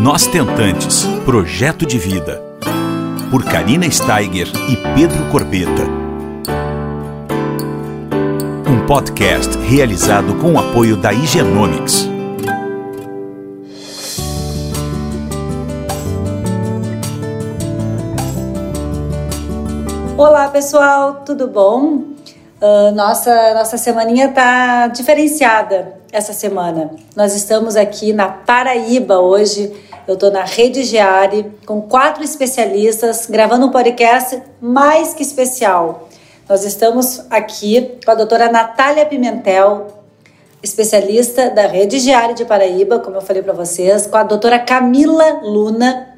Nós Tentantes Projeto de Vida. Por Karina Steiger e Pedro Corbeta. Um podcast realizado com o apoio da Higienomics. Olá pessoal, tudo bom? Uh, nossa, nossa semaninha tá diferenciada essa semana. Nós estamos aqui na Paraíba hoje. Eu estou na Rede Geari com quatro especialistas gravando um podcast mais que especial. Nós estamos aqui com a doutora Natália Pimentel, especialista da Rede Geari de Paraíba, como eu falei para vocês, com a doutora Camila Luna,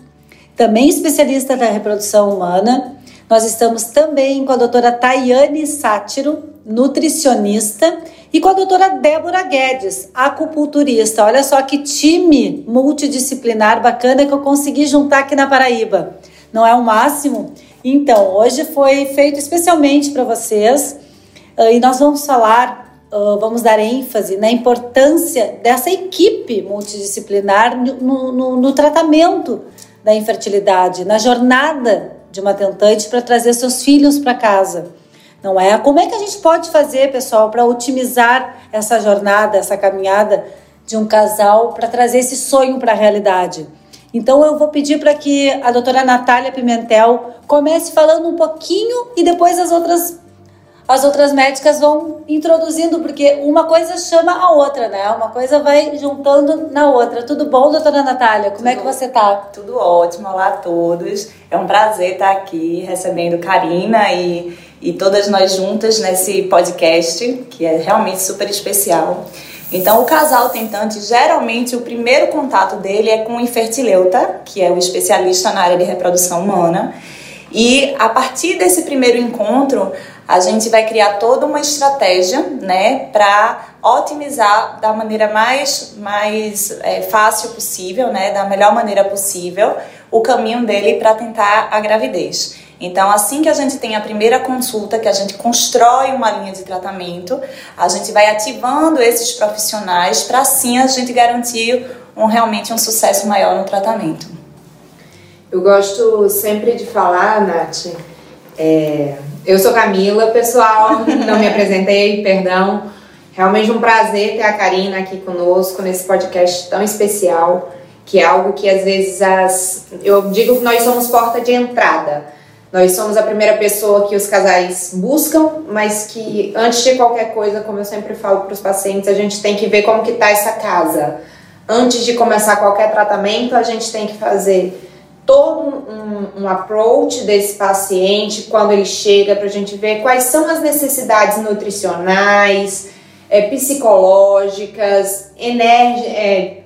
também especialista da reprodução humana, nós estamos também com a doutora Tayane Sátiro, nutricionista, e com a doutora Débora Guedes, acupunturista. Olha só que time multidisciplinar bacana que eu consegui juntar aqui na Paraíba. Não é o máximo? Então, hoje foi feito especialmente para vocês ah, e nós vamos falar, ah, vamos dar ênfase na importância dessa equipe multidisciplinar no, no, no tratamento da infertilidade, na jornada de uma tentante para trazer seus filhos para casa. Não é? Como é que a gente pode fazer, pessoal, para otimizar essa jornada, essa caminhada de um casal para trazer esse sonho para a realidade? Então eu vou pedir para que a doutora Natália Pimentel comece falando um pouquinho e depois as outras as outras médicas vão introduzindo, porque uma coisa chama a outra, né? Uma coisa vai juntando na outra. Tudo bom, doutora Natália? Como Tudo, é que você tá? Tudo ótimo, olá a todos. É um prazer estar aqui recebendo Karina e, e todas nós juntas nesse podcast, que é realmente super especial. Então, o casal tentante, geralmente, o primeiro contato dele é com o infertileuta, que é o especialista na área de reprodução humana. E a partir desse primeiro encontro, a gente vai criar toda uma estratégia, né, para otimizar da maneira mais, mais é, fácil possível, né, da melhor maneira possível, o caminho dele para tentar a gravidez. Então, assim que a gente tem a primeira consulta, que a gente constrói uma linha de tratamento, a gente vai ativando esses profissionais para assim a gente garantir um, realmente um sucesso maior no tratamento. Eu gosto sempre de falar, Nath, é, eu sou Camila, pessoal, não me apresentei, perdão. Realmente um prazer ter a Karina aqui conosco nesse podcast tão especial, que é algo que às vezes as, eu digo que nós somos porta de entrada. Nós somos a primeira pessoa que os casais buscam, mas que antes de qualquer coisa, como eu sempre falo para os pacientes, a gente tem que ver como que está essa casa. Antes de começar qualquer tratamento, a gente tem que fazer todo um, um approach desse paciente quando ele chega para a gente ver quais são as necessidades nutricionais, é, psicológicas, é,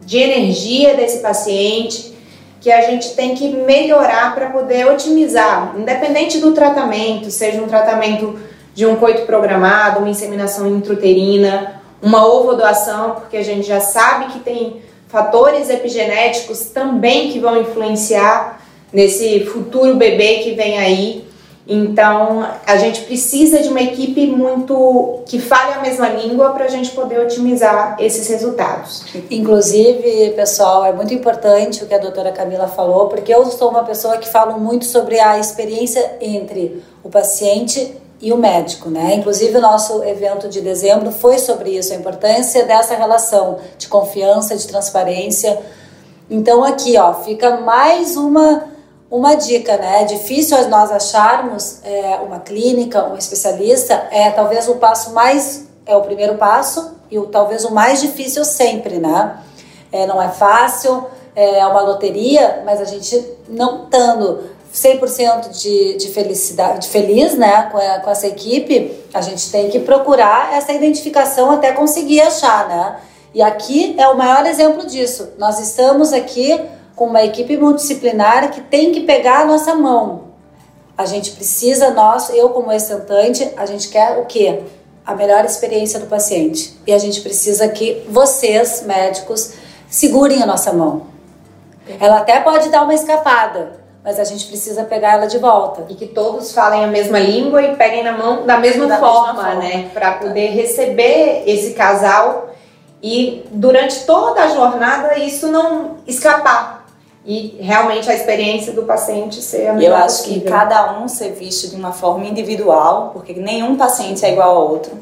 de energia desse paciente que a gente tem que melhorar para poder otimizar, independente do tratamento, seja um tratamento de um coito programado, uma inseminação intrauterina, uma ovodoação, porque a gente já sabe que tem fatores epigenéticos também que vão influenciar nesse futuro bebê que vem aí. Então, a gente precisa de uma equipe muito que fale a mesma língua para a gente poder otimizar esses resultados. Inclusive, pessoal, é muito importante o que a doutora Camila falou, porque eu sou uma pessoa que falo muito sobre a experiência entre o paciente e o médico, né? Inclusive o nosso evento de dezembro foi sobre isso, a importância dessa relação de confiança, de transparência. Então aqui, ó, fica mais uma uma dica, né? É difícil nós acharmos é, uma clínica, um especialista, é talvez o passo mais é o primeiro passo e o, talvez o mais difícil sempre, né? É, não é fácil, é uma loteria, mas a gente não estando 100% de, de felicidade, de feliz, né, com, a, com essa equipe, a gente tem que procurar essa identificação até conseguir achar, né? E aqui é o maior exemplo disso. Nós estamos aqui com uma equipe multidisciplinar que tem que pegar a nossa mão. A gente precisa, nós, eu como estentante, a gente quer o quê? A melhor experiência do paciente. E a gente precisa que vocês, médicos, segurem a nossa mão. Ela até pode dar uma escapada, mas a gente precisa pegar ela de volta. E que todos falem a mesma língua e peguem na mão da mesma, da forma, mesma forma, né? Para poder receber esse casal e durante toda a jornada isso não escapar e realmente a experiência do paciente ser a melhor Eu acho possível. que cada um ser visto de uma forma individual, porque nenhum paciente é igual ao outro,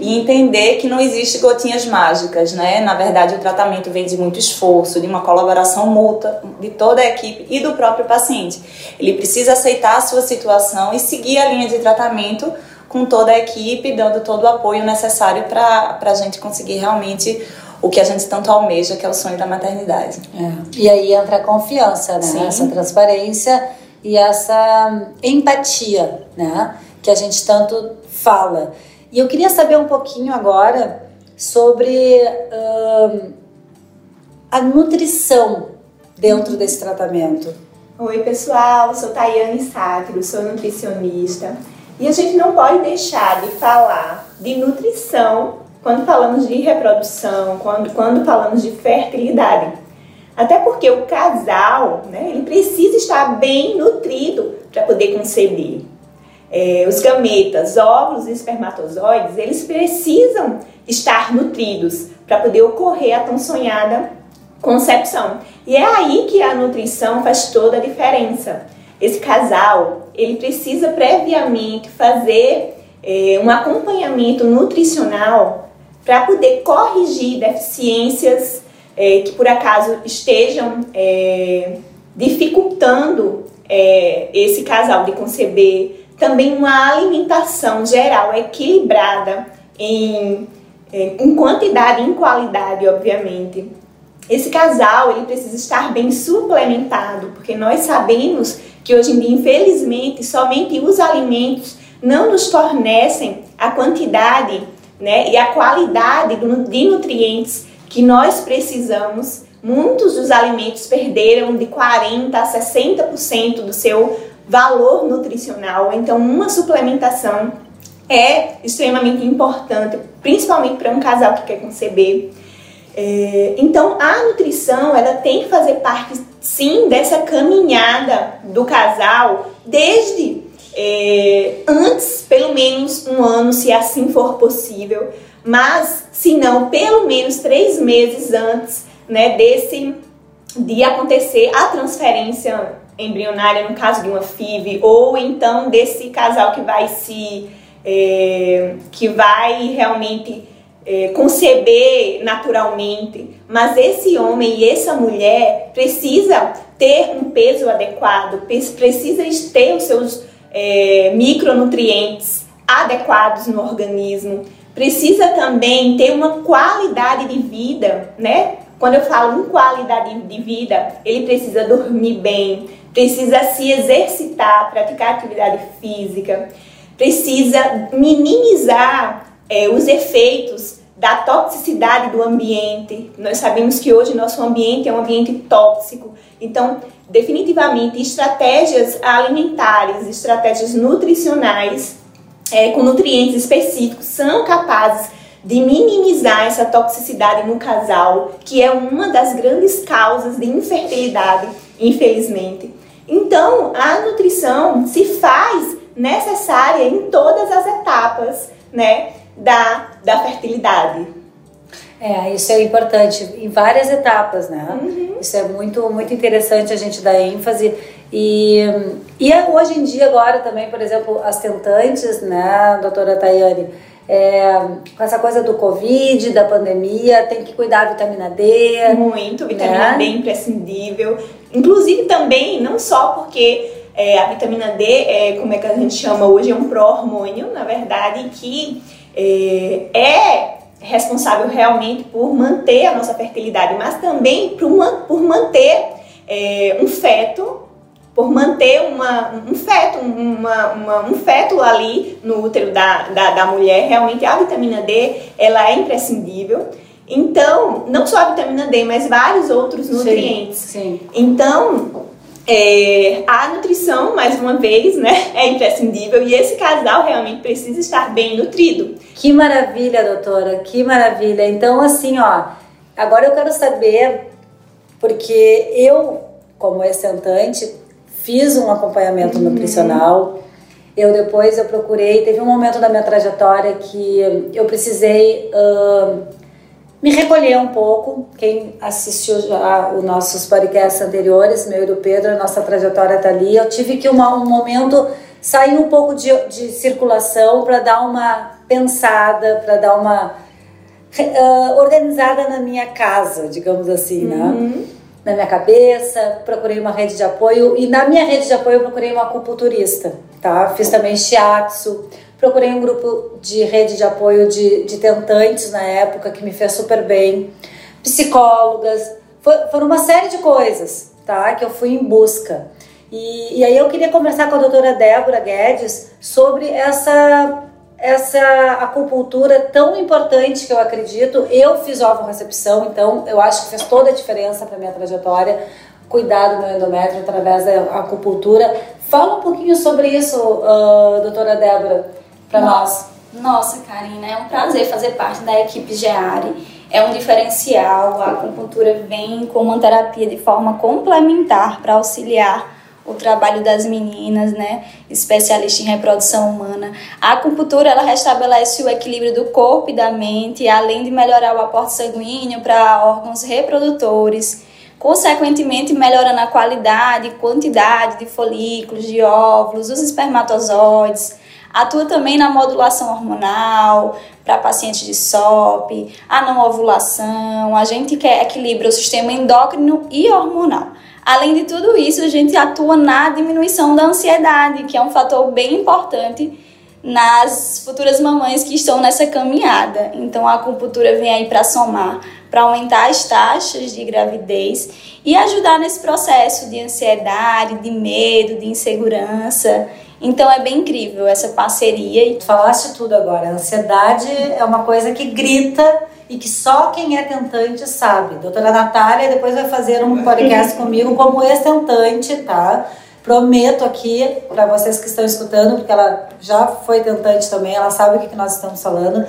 e entender que não existe gotinhas mágicas, né? Na verdade, o tratamento vem de muito esforço, de uma colaboração mútua de toda a equipe e do próprio paciente. Ele precisa aceitar a sua situação e seguir a linha de tratamento com toda a equipe, dando todo o apoio necessário para a gente conseguir realmente o que a gente tanto almeja, que é o sonho da maternidade. É. E aí entra a confiança, né? Sim. Essa transparência e essa empatia, né? Que a gente tanto fala. E eu queria saber um pouquinho agora sobre ahn, a nutrição dentro desse tratamento. Oi, pessoal, sou Tayane Sátiro, sou nutricionista. E a gente não pode deixar de falar de nutrição quando falamos de reprodução, quando, quando falamos de fertilidade. Até porque o casal, né, ele precisa estar bem nutrido para poder conceber. É, os gametas, óvulos e espermatozoides, eles precisam estar nutridos para poder ocorrer a tão sonhada concepção. E é aí que a nutrição faz toda a diferença. Esse casal, ele precisa previamente fazer é, um acompanhamento nutricional para poder corrigir deficiências é, que por acaso estejam é, dificultando é, esse casal de conceber. Também uma alimentação geral equilibrada em, é, em quantidade e em qualidade, obviamente. Esse casal ele precisa estar bem suplementado, porque nós sabemos que hoje em dia, infelizmente, somente os alimentos não nos fornecem a quantidade né, e a qualidade de nutrientes que nós precisamos. Muitos dos alimentos perderam de 40% a 60% do seu valor nutricional, então uma suplementação é extremamente importante, principalmente para um casal que quer conceber. É, então a nutrição ela tem que fazer parte sim dessa caminhada do casal desde é, antes, pelo menos um ano, se assim for possível, mas se não, pelo menos três meses antes né, desse de acontecer a transferência embrionária no caso de uma FIV ou então desse casal que vai se é, que vai realmente é, conceber naturalmente, mas esse homem e essa mulher precisa ter um peso adequado, precisa ter os seus é, micronutrientes adequados no organismo, precisa também ter uma qualidade de vida, né? Quando eu falo em qualidade de vida, ele precisa dormir bem, precisa se exercitar, praticar atividade física, precisa minimizar é, os efeitos da toxicidade do ambiente. Nós sabemos que hoje nosso ambiente é um ambiente tóxico. Então, definitivamente, estratégias alimentares, estratégias nutricionais é, com nutrientes específicos são capazes de minimizar essa toxicidade no casal, que é uma das grandes causas de infertilidade, infelizmente. Então, a nutrição se faz necessária em todas as etapas, né, da, da fertilidade. É, isso é importante em várias etapas, né? Uhum. Isso é muito, muito interessante a gente dar ênfase. E, e hoje em dia, agora também, por exemplo, as tentantes, né, doutora Tayane, é, com essa coisa do Covid, da pandemia, tem que cuidar da vitamina D. Muito, vitamina né? D imprescindível. Inclusive também, não só porque é, a vitamina D, é, como é que a gente chama hoje, é um pró-hormônio, na verdade, que é, é responsável realmente por manter a nossa fertilidade, mas também por, por manter é, um feto, por manter uma, um feto, uma, uma- um feto ali no útero da, da, da mulher. Realmente a vitamina D ela é imprescindível. Então, não só a vitamina D, mas vários outros nutrientes. Sim. Então, é, a nutrição, mais uma vez, né, é imprescindível e esse casal realmente precisa estar bem nutrido. Que maravilha, doutora, que maravilha. Então, assim, ó, agora eu quero saber, porque eu, como ex-sentante, fiz um acompanhamento nutricional. Eu depois eu procurei, teve um momento da minha trajetória que eu precisei ahn, me recolher um pouco. Quem assistiu já os nossos podcasts anteriores, meu e do Pedro, a nossa trajetória está ali. Eu tive que uma, um momento sair um pouco de, de circulação para dar uma pensada, para dar uma uh, organizada na minha casa, digamos assim, né? Uhum. Na minha cabeça, procurei uma rede de apoio e na minha rede de apoio eu procurei uma acupunturista, tá? Fiz também shiatsu, procurei um grupo de rede de apoio de, de tentantes na época que me fez super bem, psicólogas, foi, foram uma série de coisas, tá? Que eu fui em busca. E, e aí eu queria conversar com a doutora Débora Guedes sobre essa essa acupuntura tão importante que eu acredito. Eu fiz recepção, então eu acho que fez toda a diferença para minha trajetória cuidar do meu endométrio através da acupuntura. Fala um pouquinho sobre isso, uh, doutora Débora, para nós. Nossa, Karina, é um prazer fazer parte da equipe GEARE. É um diferencial. A acupuntura vem como uma terapia de forma complementar para auxiliar o trabalho das meninas, né, especialista em reprodução humana. A acupuntura ela restabelece o equilíbrio do corpo e da mente, além de melhorar o aporte sanguíneo para órgãos reprodutores, consequentemente melhorando a qualidade e quantidade de folículos, de óvulos, dos espermatozoides. Atua também na modulação hormonal para pacientes de SOP, a não ovulação. A gente quer equilibrar o sistema endócrino e hormonal. Além de tudo isso, a gente atua na diminuição da ansiedade, que é um fator bem importante nas futuras mamães que estão nessa caminhada. Então a acupuntura vem aí para somar, para aumentar as taxas de gravidez e ajudar nesse processo de ansiedade, de medo, de insegurança. Então é bem incrível essa parceria. Tu falaste tudo agora. A ansiedade é uma coisa que grita e que só quem é tentante sabe. Doutora Natália depois vai fazer um podcast comigo como ex-tentante, tá? Prometo aqui para vocês que estão escutando, porque ela já foi tentante também, ela sabe o que, que nós estamos falando.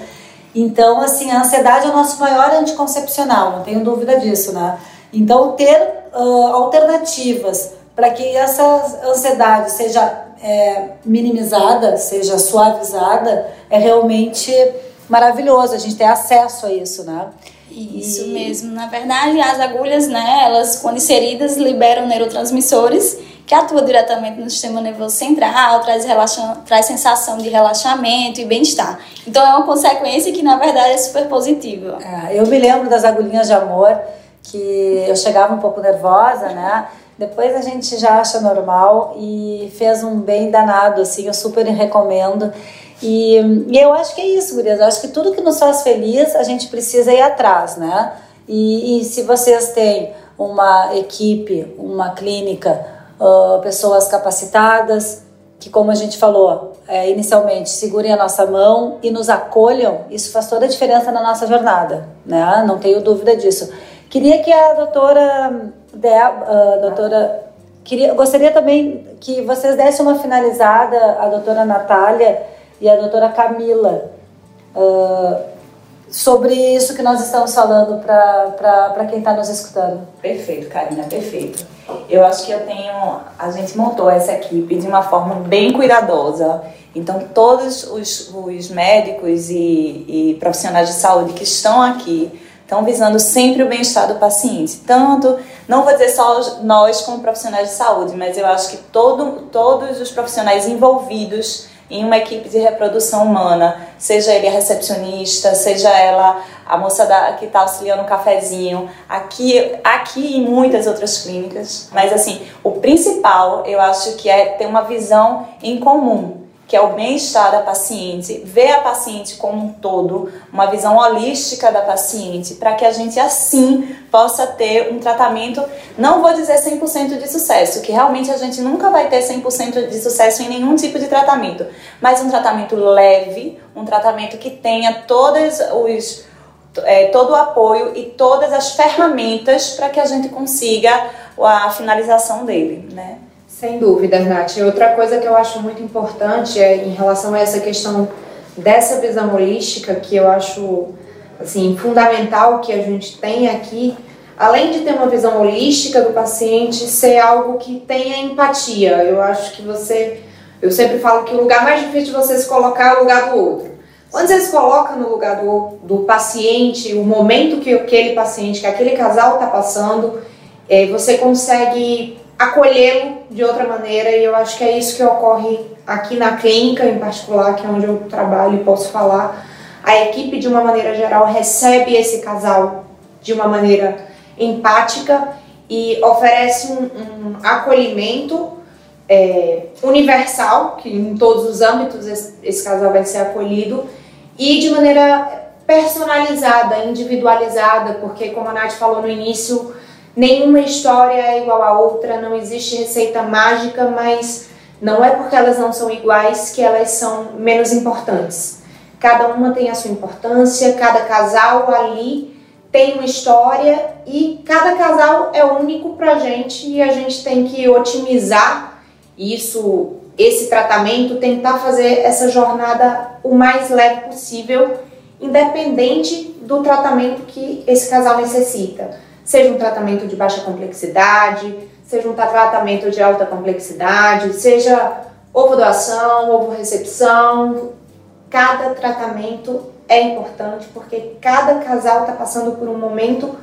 Então, assim, a ansiedade é o nosso maior anticoncepcional, não tenho dúvida disso, né? Então, ter uh, alternativas para que essa ansiedade seja é, minimizada, seja suavizada, é realmente maravilhoso a gente ter acesso a isso, né? Isso e... mesmo. Na verdade, as agulhas, né, elas quando inseridas liberam neurotransmissores que atuam diretamente no sistema nervoso central, traz, relaxa... traz sensação de relaxamento e bem-estar. Então é uma consequência que na verdade é super positiva. É, eu me lembro das agulhinhas de amor que eu chegava um pouco nervosa, né? Depois a gente já acha normal e fez um bem danado, assim, eu super recomendo. E, e eu acho que é isso, gurias. Eu acho que tudo que nos faz feliz, a gente precisa ir atrás, né? E, e se vocês têm uma equipe, uma clínica, uh, pessoas capacitadas, que como a gente falou é, inicialmente, segurem a nossa mão e nos acolham, isso faz toda a diferença na nossa jornada, né? Não tenho dúvida disso. Queria que a doutora, De, uh, doutora queria, gostaria também que vocês dessem uma finalizada, a doutora Natália, e a doutora Camila uh, sobre isso que nós estamos falando para quem está nos escutando. Perfeito, Karina, perfeito. Eu acho que eu tenho. A gente montou essa equipe de uma forma bem cuidadosa. Então, todos os, os médicos e, e profissionais de saúde que estão aqui estão visando sempre o bem-estar do paciente. Tanto, não vou dizer só nós como profissionais de saúde, mas eu acho que todo, todos os profissionais envolvidos em uma equipe de reprodução humana, seja ele a recepcionista, seja ela a moça da, que está auxiliando o cafezinho, aqui, aqui e muitas outras clínicas. Mas assim, o principal eu acho que é ter uma visão em comum que é o bem-estar da paciente, ver a paciente como um todo, uma visão holística da paciente, para que a gente assim possa ter um tratamento, não vou dizer 100% de sucesso, que realmente a gente nunca vai ter 100% de sucesso em nenhum tipo de tratamento, mas um tratamento leve, um tratamento que tenha todos os é, todo o apoio e todas as ferramentas para que a gente consiga a finalização dele, né? Sem dúvida, Nath. Outra coisa que eu acho muito importante é em relação a essa questão dessa visão holística, que eu acho assim fundamental que a gente tenha aqui, além de ter uma visão holística do paciente, ser algo que tenha empatia. Eu acho que você, eu sempre falo que o lugar mais difícil de você se colocar é o lugar do outro. Quando você se coloca no lugar do, do paciente, o momento que aquele paciente, que aquele casal está passando, é, você consegue acolhê-lo de outra maneira e eu acho que é isso que ocorre aqui na clínica em particular, que é onde eu trabalho e posso falar. A equipe, de uma maneira geral, recebe esse casal de uma maneira empática e oferece um, um acolhimento é, universal, que em todos os âmbitos esse, esse casal vai ser acolhido, e de maneira personalizada, individualizada, porque, como a Nath falou no início, nenhuma história é igual a outra, não existe receita mágica, mas não é porque elas não são iguais que elas são menos importantes. Cada uma tem a sua importância, cada casal ali tem uma história e cada casal é único pra gente e a gente tem que otimizar isso, esse tratamento, tentar fazer essa jornada o mais leve possível, independente do tratamento que esse casal necessita. Seja um tratamento de baixa complexidade, seja um tratamento de alta complexidade, seja ovo doação, ovo recepção, cada tratamento é importante porque cada casal está passando por um momento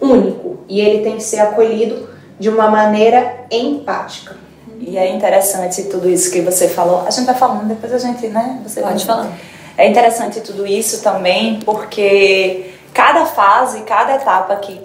único e ele tem que ser acolhido de uma maneira empática. E é interessante tudo isso que você falou. A gente vai falando, depois a gente, né? Você pode falar. É interessante tudo isso também porque cada fase, cada etapa que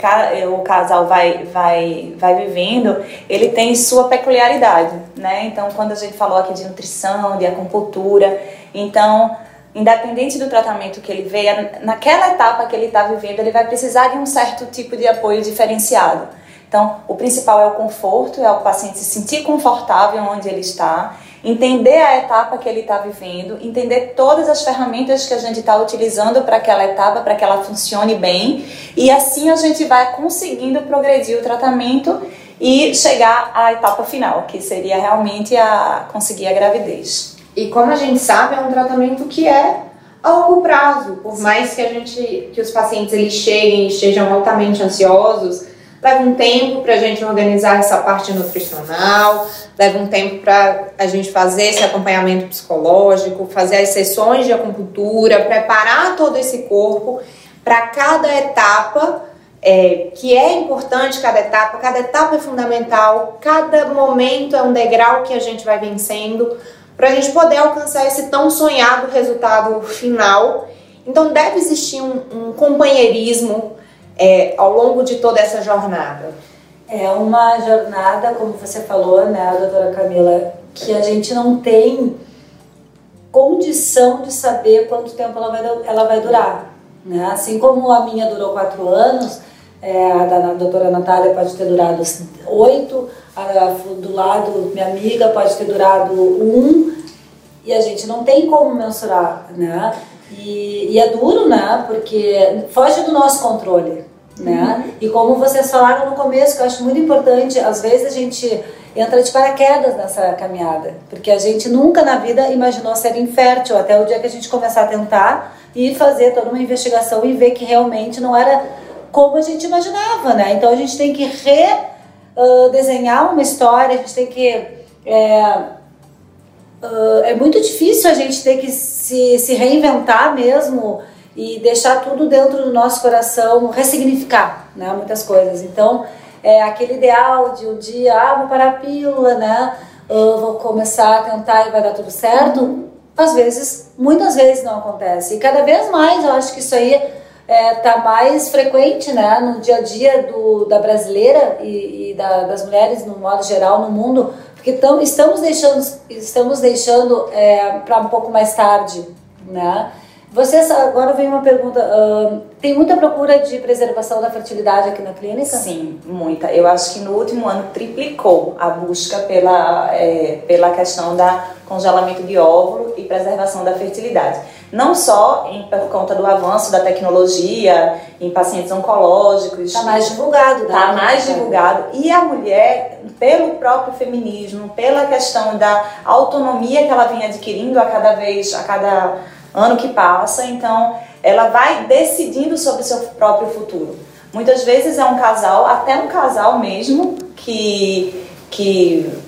o casal vai, vai, vai vivendo, ele tem sua peculiaridade, né? Então, quando a gente falou aqui de nutrição, de acupuntura, então independente do tratamento que ele veja, naquela etapa que ele está vivendo, ele vai precisar de um certo tipo de apoio diferenciado. Então, o principal é o conforto, é o paciente se sentir confortável onde ele está, entender a etapa que ele está vivendo, entender todas as ferramentas que a gente está utilizando para aquela etapa, para que ela funcione bem, e assim a gente vai conseguindo progredir o tratamento e chegar à etapa final, que seria realmente a conseguir a gravidez. E como a gente sabe, é um tratamento que é a longo prazo, por mais que a gente, que os pacientes eles cheguem estejam altamente ansiosos, leva um tempo para a gente organizar essa parte nutricional, leva um tempo para a gente fazer esse acompanhamento psicológico, fazer as sessões de acupuntura, preparar todo esse corpo para cada etapa é, que é importante cada etapa, cada etapa é fundamental, cada momento é um degrau que a gente vai vencendo para a gente poder alcançar esse tão sonhado resultado final. Então deve existir um, um companheirismo é, ao longo de toda essa jornada. É uma jornada, como você falou, né, doutora Camila, que a gente não tem condição de saber quanto tempo ela vai, ela vai durar. Né? Assim como a minha durou quatro anos, é, a da doutora Natália pode ter durado oito, do lado, minha amiga, pode ter durado um, e a gente não tem como mensurar, né? E, e é duro, né? Porque foge do nosso controle, né? Uhum. E como vocês falaram no começo, que eu acho muito importante, às vezes a gente entra de paraquedas nessa caminhada, porque a gente nunca na vida imaginou ser infértil, até o dia que a gente começar a tentar e fazer toda uma investigação e ver que realmente não era como a gente imaginava, né? Então a gente tem que re uh, desenhar uma história, a gente tem que. É, uh, é muito difícil a gente ter que se, se reinventar mesmo e deixar tudo dentro do nosso coração, ressignificar né, muitas coisas. Então, é aquele ideal de um dia, ah, vou parar a pílula, né? Uh, vou começar a tentar e vai dar tudo certo. Às vezes, muitas vezes não acontece. E cada vez mais eu acho que isso aí é, tá mais frequente né, no dia a dia do, da brasileira e, e da, das mulheres no modo geral no mundo, porque tão, estamos deixando, estamos deixando é, para um pouco mais tarde, né? Vocês, agora vem uma pergunta, uh, tem muita procura de preservação da fertilidade aqui na clínica? Sim, muita. Eu acho que no último ano triplicou a busca pela, é, pela questão da congelamento de óvulo e preservação da fertilidade não só em, por conta do avanço da tecnologia em pacientes oncológicos. Está mais divulgado, Está né? mais divulgado. E a mulher, pelo próprio feminismo, pela questão da autonomia que ela vem adquirindo a cada vez, a cada ano que passa, então ela vai decidindo sobre o seu próprio futuro. Muitas vezes é um casal, até um casal mesmo, que, que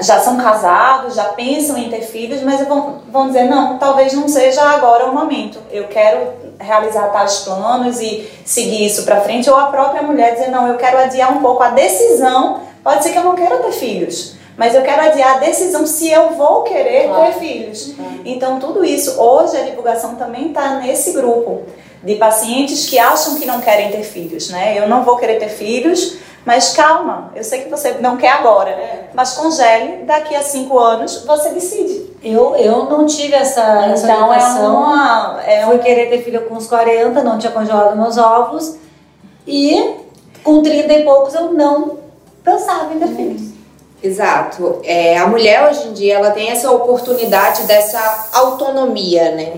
já são casados, já pensam em ter filhos, mas vão, vão dizer, não, talvez não seja agora o momento. Eu quero realizar tais planos e seguir isso para frente. Ou a própria mulher dizer, não, eu quero adiar um pouco a decisão. Pode ser que eu não queira ter filhos, mas eu quero adiar a decisão se eu vou querer claro. ter filhos. Então, tudo isso, hoje a divulgação também está nesse grupo de pacientes que acham que não querem ter filhos, né? Eu não vou querer ter filhos, mas calma, eu sei que você não quer agora, é. mas congele, daqui a cinco anos você decide. Eu, eu não tive essa, essa então, é uma, é Fui querer ter filho com uns 40, não tinha congelado meus ovos. E com 30 e poucos eu não pensava em ter filhos. Exato. É, a mulher hoje em dia ela tem essa oportunidade dessa autonomia, né?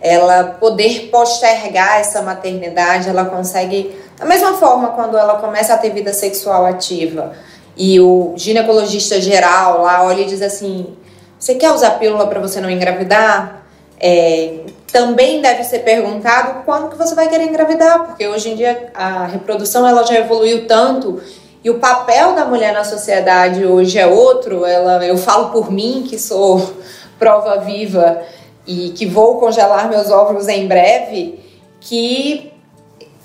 Ela poder postergar essa maternidade, ela consegue da mesma forma, quando ela começa a ter vida sexual ativa e o ginecologista geral lá olha e diz assim: Você quer usar pílula para você não engravidar? É, também deve ser perguntado quando que você vai querer engravidar, porque hoje em dia a reprodução ela já evoluiu tanto e o papel da mulher na sociedade hoje é outro. Ela, eu falo por mim que sou prova viva e que vou congelar meus óvulos em breve, que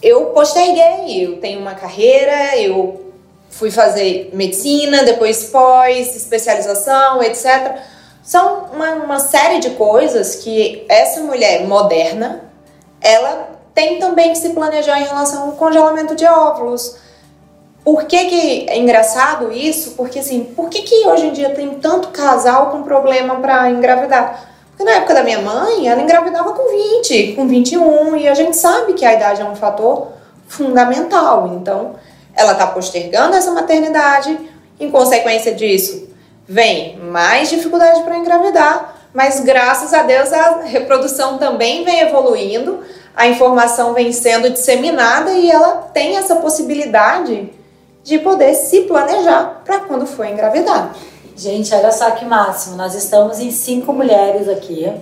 eu posterguei. Eu tenho uma carreira, eu fui fazer medicina, depois pós, especialização, etc. São uma, uma série de coisas que essa mulher moderna, ela tem também que se planejar em relação ao congelamento de óvulos. Por que, que é engraçado isso? Porque assim, por que, que hoje em dia tem tanto casal com problema para engravidar? Porque na época da minha mãe, ela engravidava com 20, com 21, e a gente sabe que a idade é um fator fundamental. Então, ela está postergando essa maternidade, em consequência disso, vem mais dificuldade para engravidar, mas graças a Deus a reprodução também vem evoluindo, a informação vem sendo disseminada e ela tem essa possibilidade de poder se planejar para quando for engravidar. Gente, olha só que máximo. Nós estamos em cinco mulheres aqui.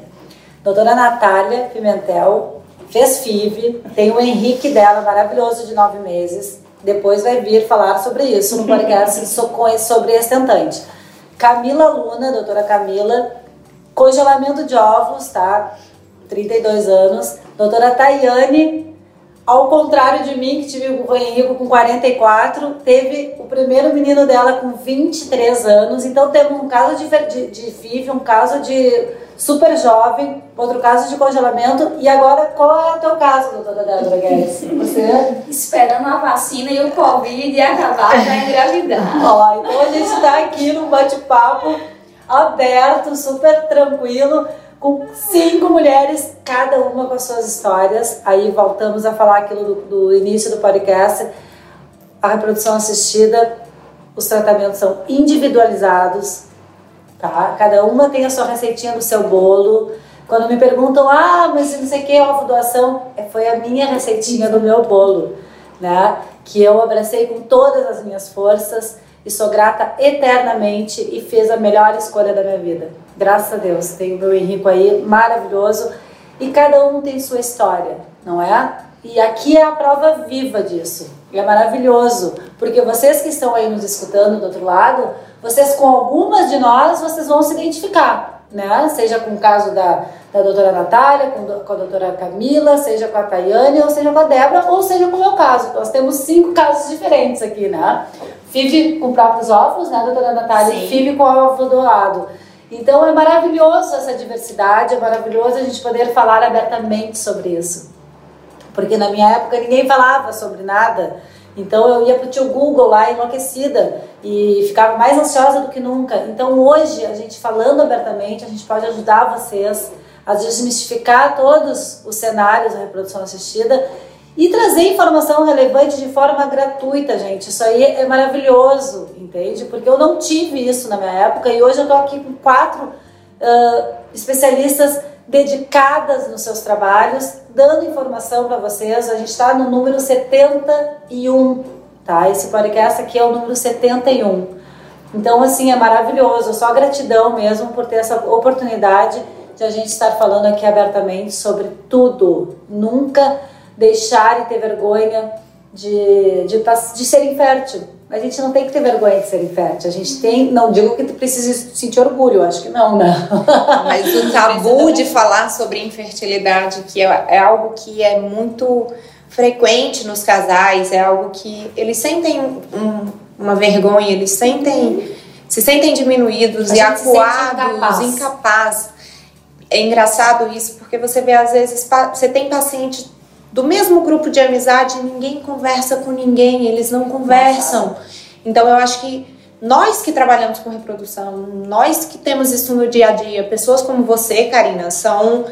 Doutora Natália Pimentel fez FIV, tem o Henrique dela, maravilhoso, de nove meses. Depois vai vir falar sobre isso no podcast sobre estentante. Camila Luna, doutora Camila, congelamento de ovos, tá? 32 anos. Doutora Tayane ao contrário de mim, que tive o Henrico com 44, teve o primeiro menino dela com 23 anos. Então temos um caso de, de, de FIV, um caso de super jovem, outro caso de congelamento. E agora, qual é o teu caso, doutora Débora Guedes? Você? Esperando a vacina e o Covid acabar para engravidar. Ó, então a gente está aqui num bate-papo aberto, super tranquilo com cinco mulheres, cada uma com as suas histórias. Aí voltamos a falar aquilo do, do início do podcast. A reprodução assistida, os tratamentos são individualizados, tá? Cada uma tem a sua receitinha do seu bolo. Quando me perguntam, ah, mas não sei o que, ovo doação, é, foi a minha receitinha do meu bolo, né? Que eu abracei com todas as minhas forças e sou grata eternamente e fez a melhor escolha da minha vida. Graças a Deus, tenho o meu Henrico aí, maravilhoso, e cada um tem sua história, não é? E aqui é a prova viva disso. E é maravilhoso, porque vocês que estão aí nos escutando do outro lado, vocês com algumas de nós, vocês vão se identificar, né? Seja com o caso da, da doutora Natália, com, com a doutora Camila, seja com a Tayane, ou seja com a Débora, ou seja com o meu caso. Nós temos cinco casos diferentes aqui, né? FIV com próprios ovos, né, doutora Natália? Sim. FIV com ovo doado. Então é maravilhoso essa diversidade, é maravilhoso a gente poder falar abertamente sobre isso. Porque na minha época ninguém falava sobre nada. Então eu ia para o tio Google lá enlouquecida e ficava mais ansiosa do que nunca. Então hoje, a gente falando abertamente, a gente pode ajudar vocês a desmistificar todos os cenários da reprodução assistida e trazer informação relevante de forma gratuita, gente. Isso aí é maravilhoso, entende? Porque eu não tive isso na minha época e hoje eu estou aqui com quatro uh, especialistas dedicadas nos seus trabalhos, dando informação para vocês. A gente está no número 71, tá? Esse podcast aqui é o número 71. Então, assim, é maravilhoso. Só gratidão mesmo por ter essa oportunidade de a gente estar falando aqui abertamente sobre tudo. Nunca deixar e ter vergonha de, de, de ser infértil. A gente não tem que ter vergonha de ser infértil. A gente tem, não digo que tu precise sentir orgulho, acho que não, né? Mas o tabu de falar sobre infertilidade, que é, é algo que é muito frequente nos casais, é algo que eles sentem um, uma vergonha, eles sentem se sentem diminuídos e acuados, incapaz. incapaz. É engraçado isso porque você vê às vezes você tem paciente do mesmo grupo de amizade, ninguém conversa com ninguém, eles não conversam. Então eu acho que nós que trabalhamos com reprodução, nós que temos isso no dia a dia, pessoas como você, Karina, são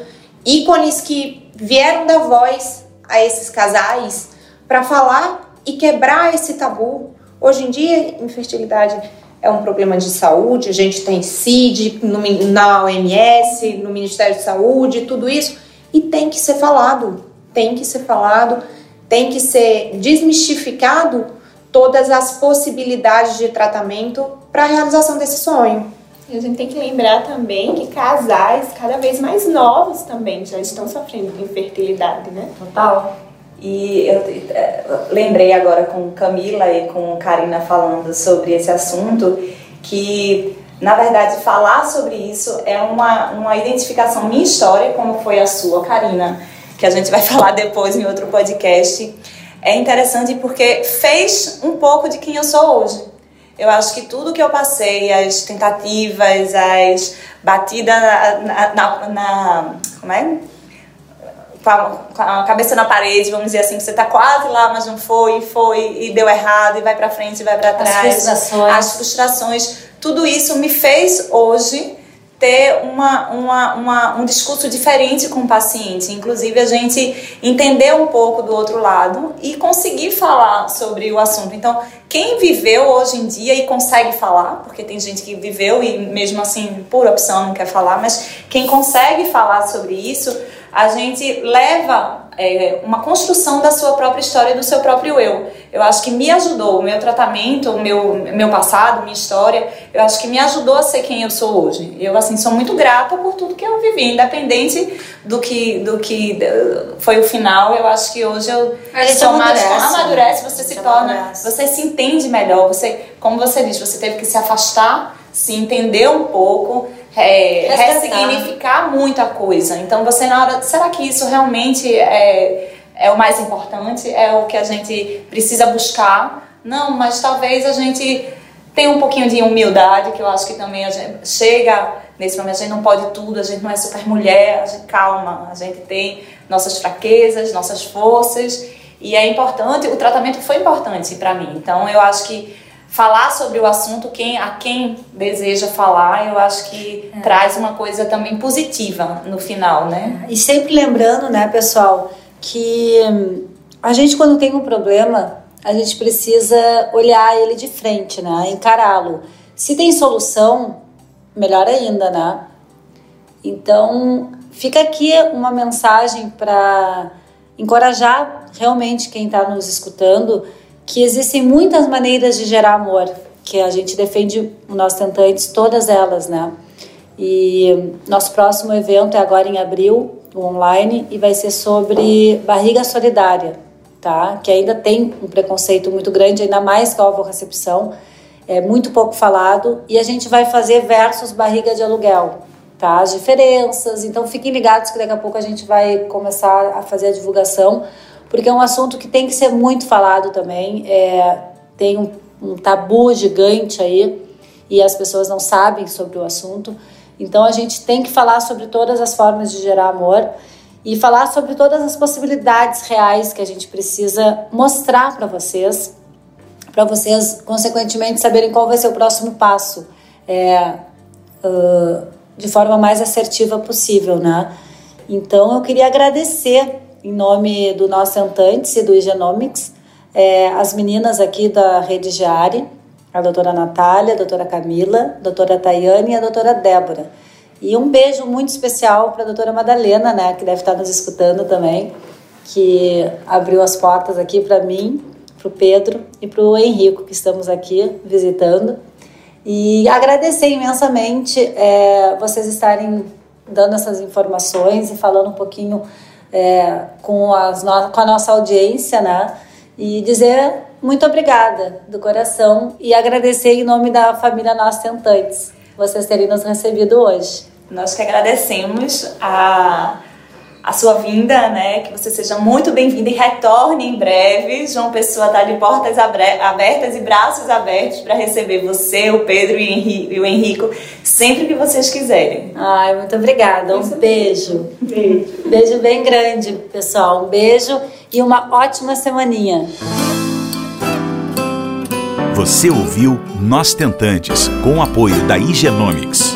ícones que vieram dar voz a esses casais para falar e quebrar esse tabu. Hoje em dia, infertilidade é um problema de saúde, a gente tem CID no, na OMS, no Ministério de Saúde, tudo isso, e tem que ser falado tem que ser falado, tem que ser desmistificado todas as possibilidades de tratamento para a realização desse sonho. E a gente tem que lembrar também que casais cada vez mais novos também já estão sofrendo de infertilidade, né? Total. E eu é, lembrei agora com Camila e com Karina falando sobre esse assunto que na verdade, falar sobre isso é uma, uma identificação minha história, como foi a sua, Karina que a gente vai falar depois em outro podcast, é interessante porque fez um pouco de quem eu sou hoje. Eu acho que tudo que eu passei, as tentativas, as batidas na, na, na, como é? Com a, com a, cabeça na parede, vamos dizer assim, que você está quase lá, mas não foi, foi e deu errado e vai para frente e vai para trás. As frustrações. As frustrações. Tudo isso me fez hoje ter uma, uma, uma, um discurso diferente com o paciente, inclusive a gente entender um pouco do outro lado e conseguir falar sobre o assunto. Então, quem viveu hoje em dia e consegue falar, porque tem gente que viveu e mesmo assim, por opção, não quer falar, mas quem consegue falar sobre isso, a gente leva é, uma construção da sua própria história, do seu próprio eu. Eu acho que me ajudou, o meu tratamento, o meu, meu passado, minha história, eu acho que me ajudou a ser quem eu sou hoje. Eu, assim, sou muito grata por tudo que eu vivi, independente do que, do que foi o final, eu acho que hoje eu sou mais... Amadurece, você se, torna... Amadurece. Você se entende melhor, você, como você disse, você teve que se afastar, se entender um pouco é, ressignificar muita coisa. Então você na hora, será que isso realmente é, é o mais importante? É o que a gente precisa buscar? Não, mas talvez a gente tenha um pouquinho de humildade, que eu acho que também a gente chega nesse momento, a gente não pode tudo, a gente não é super mulher, a gente calma, a gente tem nossas fraquezas, nossas forças, e é importante, o tratamento foi importante para mim. Então eu acho que falar sobre o assunto quem a quem deseja falar, eu acho que é. traz uma coisa também positiva no final, né? E sempre lembrando, né, pessoal, que hum, a gente quando tem um problema, a gente precisa olhar ele de frente, né, encará-lo. Se tem solução, melhor ainda, né? Então, fica aqui uma mensagem para encorajar realmente quem está nos escutando que existem muitas maneiras de gerar amor, que a gente defende nós tentantes todas elas, né? E nosso próximo evento é agora em abril, online, e vai ser sobre barriga solidária, tá? Que ainda tem um preconceito muito grande, ainda mais com a recepção, é muito pouco falado, e a gente vai fazer versus barriga de aluguel, tá? As diferenças, então fiquem ligados que daqui a pouco a gente vai começar a fazer a divulgação porque é um assunto que tem que ser muito falado também. É, tem um, um tabu gigante aí e as pessoas não sabem sobre o assunto. Então a gente tem que falar sobre todas as formas de gerar amor e falar sobre todas as possibilidades reais que a gente precisa mostrar para vocês, para vocês, consequentemente, saberem qual vai ser o próximo passo, é, uh, de forma mais assertiva possível, né? Então eu queria agradecer em nome do nosso Antantes e do Genomics, é, as meninas aqui da Rede Giari, a doutora Natália, a doutora Camila, a doutora Tayane e a doutora Débora. E um beijo muito especial para a doutora Madalena, né, que deve estar nos escutando também, que abriu as portas aqui para mim, para o Pedro e para o Henrico, que estamos aqui visitando. E agradecer imensamente é, vocês estarem dando essas informações e falando um pouquinho é, com, as no, com a nossa audiência, né? e dizer muito obrigada do coração e agradecer em nome da família Nós Tentantes vocês terem nos recebido hoje. Nós que agradecemos a a sua vinda, né? Que você seja muito bem-vinda e retorne em breve. João Pessoa está de portas abertas e braços abertos para receber você, o Pedro e o Henrico, sempre que vocês quiserem. Ai, muito obrigada. Um beijo. Beijo. Beijo bem grande, pessoal. Um beijo e uma ótima semaninha. Você ouviu Nós Tentantes, com o apoio da Igenomics.